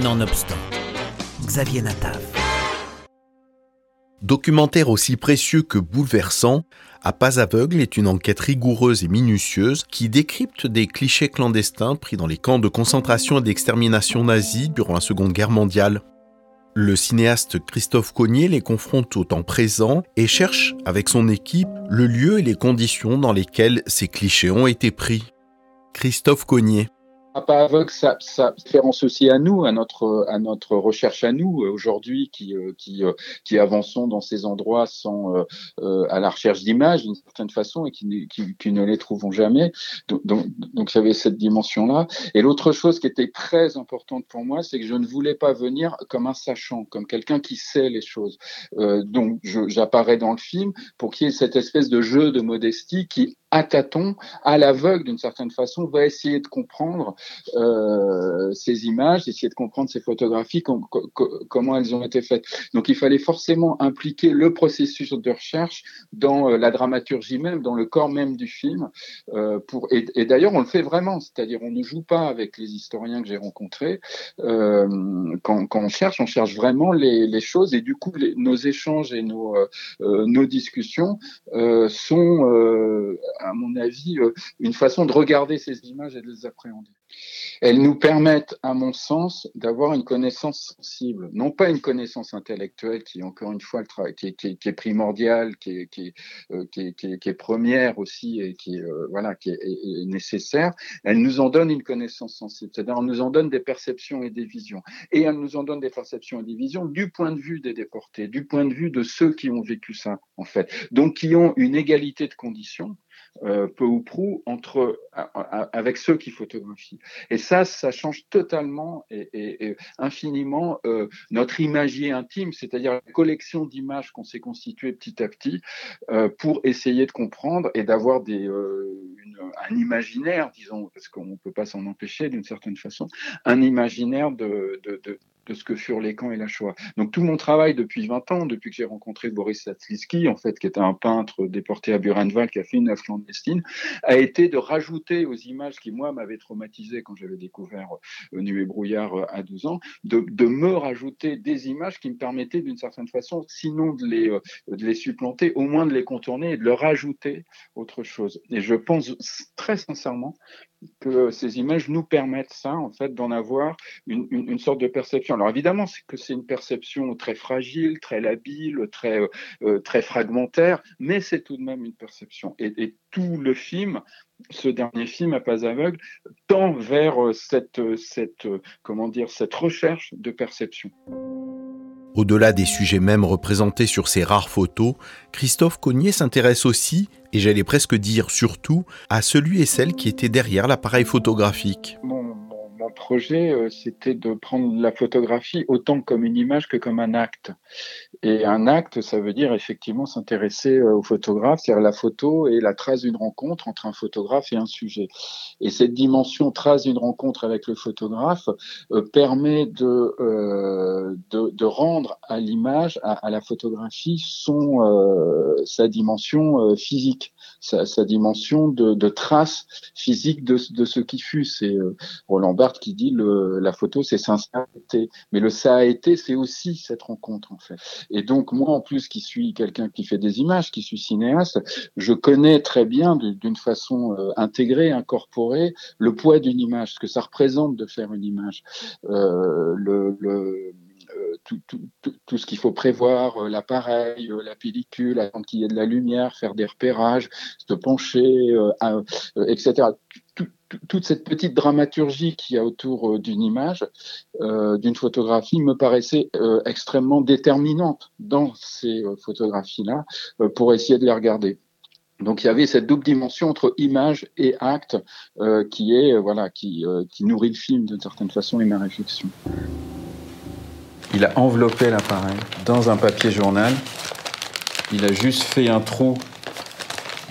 Nonobstant, Xavier Natav. Documentaire aussi précieux que bouleversant, À Pas aveugle est une enquête rigoureuse et minutieuse qui décrypte des clichés clandestins pris dans les camps de concentration et d'extermination nazis durant la Seconde Guerre mondiale. Le cinéaste Christophe Cognier les confronte au temps présent et cherche, avec son équipe, le lieu et les conditions dans lesquelles ces clichés ont été pris. Christophe Cognier. Pas aveugle, ça, ça référence aussi à nous, à notre, à notre recherche à nous aujourd'hui, qui, euh, qui, euh, qui avançons dans ces endroits sans euh, à la recherche d'images d'une certaine façon et qui, qui, qui, ne les trouvons jamais. Donc, donc, donc j'avais cette dimension-là. Et l'autre chose qui était très importante pour moi, c'est que je ne voulais pas venir comme un sachant, comme quelqu'un qui sait les choses. Euh, donc j'apparais dans le film pour qu'il y ait cette espèce de jeu de modestie qui à tâtons, à l'aveugle d'une certaine façon, va essayer de comprendre euh, ces images, essayer de comprendre ces photographies, com comment elles ont été faites. Donc il fallait forcément impliquer le processus de recherche dans euh, la dramaturgie même, dans le corps même du film. Euh, pour, et, d'ailleurs, on le fait vraiment, c'est-à-dire on ne joue pas avec les historiens que j'ai rencontrés. Euh, quand, quand, on cherche, on cherche vraiment les, les choses et du coup, nos échanges et nos, euh, nos discussions sont à mon avis, euh, une façon de regarder ces images et de les appréhender. Elles nous permettent, à mon sens, d'avoir une connaissance sensible, non pas une connaissance intellectuelle qui, encore une fois, est, primordiale, qui est, qui, euh, qui, est, première aussi et qui, euh, est, nécessaire. Elle nous en donne une connaissance sensible, c'est-à-dire elle nous en donne des perceptions et des visions. Et elle nous en donne des perceptions et des visions du point de vue des déportés, du point de vue de ceux qui ont vécu ça, en fait. Donc, qui ont une égalité de conditions euh, peu ou prou entre avec ceux qui photographient. Et ça, ça change totalement et, et, et infiniment euh, notre imagier intime, c'est-à-dire la collection d'images qu'on s'est constituée petit à petit euh, pour essayer de comprendre et d'avoir des euh, une, un imaginaire, disons, parce qu'on ne peut pas s'en empêcher d'une certaine façon, un imaginaire de, de, de de ce que furent les camps et la Shoah. Donc tout mon travail depuis 20 ans, depuis que j'ai rencontré Boris Satsliski, en fait, qui était un peintre déporté à Buchenwald, qui a fait une œuvre clandestine, a été de rajouter aux images qui, moi, m'avaient traumatisé quand j'avais découvert euh, Nuit et brouillard euh, à 12 ans, de, de, me rajouter des images qui me permettaient d'une certaine façon, sinon de les, euh, de les supplanter, au moins de les contourner et de leur rajouter autre chose. Et je pense très sincèrement que ces images nous permettent ça, en fait, d'en avoir une, sorte de perception. Alors évidemment, c'est que c'est une perception très fragile, très labile, très euh, très fragmentaire, mais c'est tout de même une perception. Et, et, tout le film, ce dernier film, à pas aveugle, tend vers cette cette comment dire cette recherche de perception. Au-delà des sujets même représentés sur ces rares photos, Christophe Cognier s'intéresse aussi, et j'allais presque dire surtout, à celui et celle qui étaient derrière l'appareil photographique. Mon, projet, euh, c'était de prendre la photographie autant comme une image que comme un acte. Et un acte, ça veut dire effectivement s'intéresser euh, au photographe, c'est-à-dire la photo et la trace d'une rencontre entre un photographe et un sujet. Et cette dimension trace d'une rencontre avec le photographe euh, permet de, de, rendre à l'image, à, à, la photographie, son, euh, sa dimension euh, physique, sa, sa dimension de, de, trace physique de, de ce qui fut. C'est Roland Barthes qui dit le, la photo, c'est ça a été. Mais le ça a été, c'est aussi cette rencontre en fait. Et donc moi, en plus, qui suis quelqu'un qui fait des images, qui suis cinéaste, je connais très bien d'une façon euh, intégrée, incorporée, le poids d'une image, ce que ça représente de faire une image. Euh, le, le tout, tout, ce qu'il faut prévoir, euh, l'appareil, euh, la pellicule, attendre qu'il y ait de la lumière, faire des repérages, se pencher, euh, etc. toute cette petite dramaturgie qu'il y a autour d'une image, d'une photographie, me paraissait extrêmement déterminante dans ces photographies-là pour essayer de les regarder. Donc il y avait cette double dimension entre image et acte euh, euh, qui nourrit le film d'une certaine façon et ma réflexion. Il a enveloppé l'appareil dans un papier journal. Il a juste fait un trou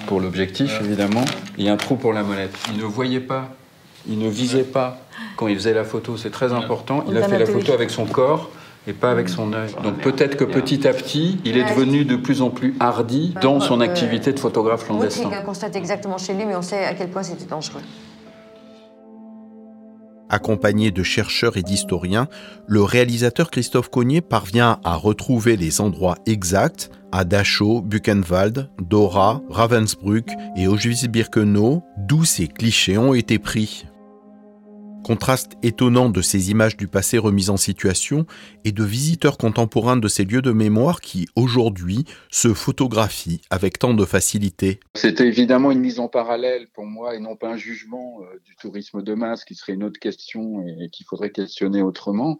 pour l'objectif, évidemment, et un trou pour la molette. Il ne voyait pas, il ne visait pas quand il faisait la photo. C'est très important. Il a fait la photo avec son corps et pas avec son œil. Donc peut-être que petit à petit, il est devenu de plus en plus hardi dans son activité de photographe clandestin. On constate exactement chez lui, mais on sait à quel point c'était dangereux. Accompagné de chercheurs et d'historiens, le réalisateur Christophe Cognier parvient à retrouver les endroits exacts à Dachau, Buchenwald, Dora, Ravensbrück et Auschwitz-Birkenau, d'où ces clichés ont été pris. Contraste étonnant de ces images du passé remises en situation et de visiteurs contemporains de ces lieux de mémoire qui, aujourd'hui, se photographient avec tant de facilité. C'était évidemment une mise en parallèle pour moi et non pas un jugement euh, du tourisme de masse qui serait une autre question et, qu'il faudrait questionner autrement.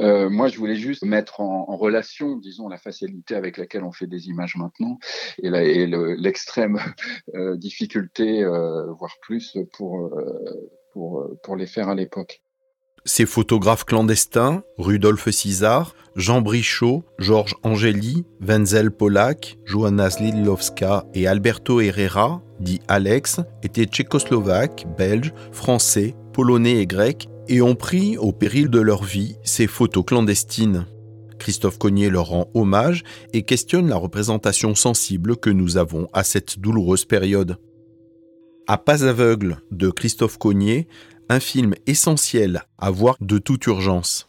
Euh, moi, je voulais juste mettre en, relation, disons, la facilité avec laquelle on fait des images maintenant et l'extrême euh, difficulté, voire plus, pour euh, pour, les faire à l'époque. Ces photographes clandestins, Rudolf César, Jean Brichot, Georges Angeli, Wenzel Polak, Joanna Slidlowska et Alberto Herrera, dit Alex, étaient tchécoslovaques, belges, français, polonais et grecs et ont pris, au péril de leur vie, ces photos clandestines. Christophe Cognier leur rend hommage et questionne la représentation sensible que nous avons à cette douloureuse période. À Pas aveugle de Christophe Cognier, un film essentiel à voir de toute urgence.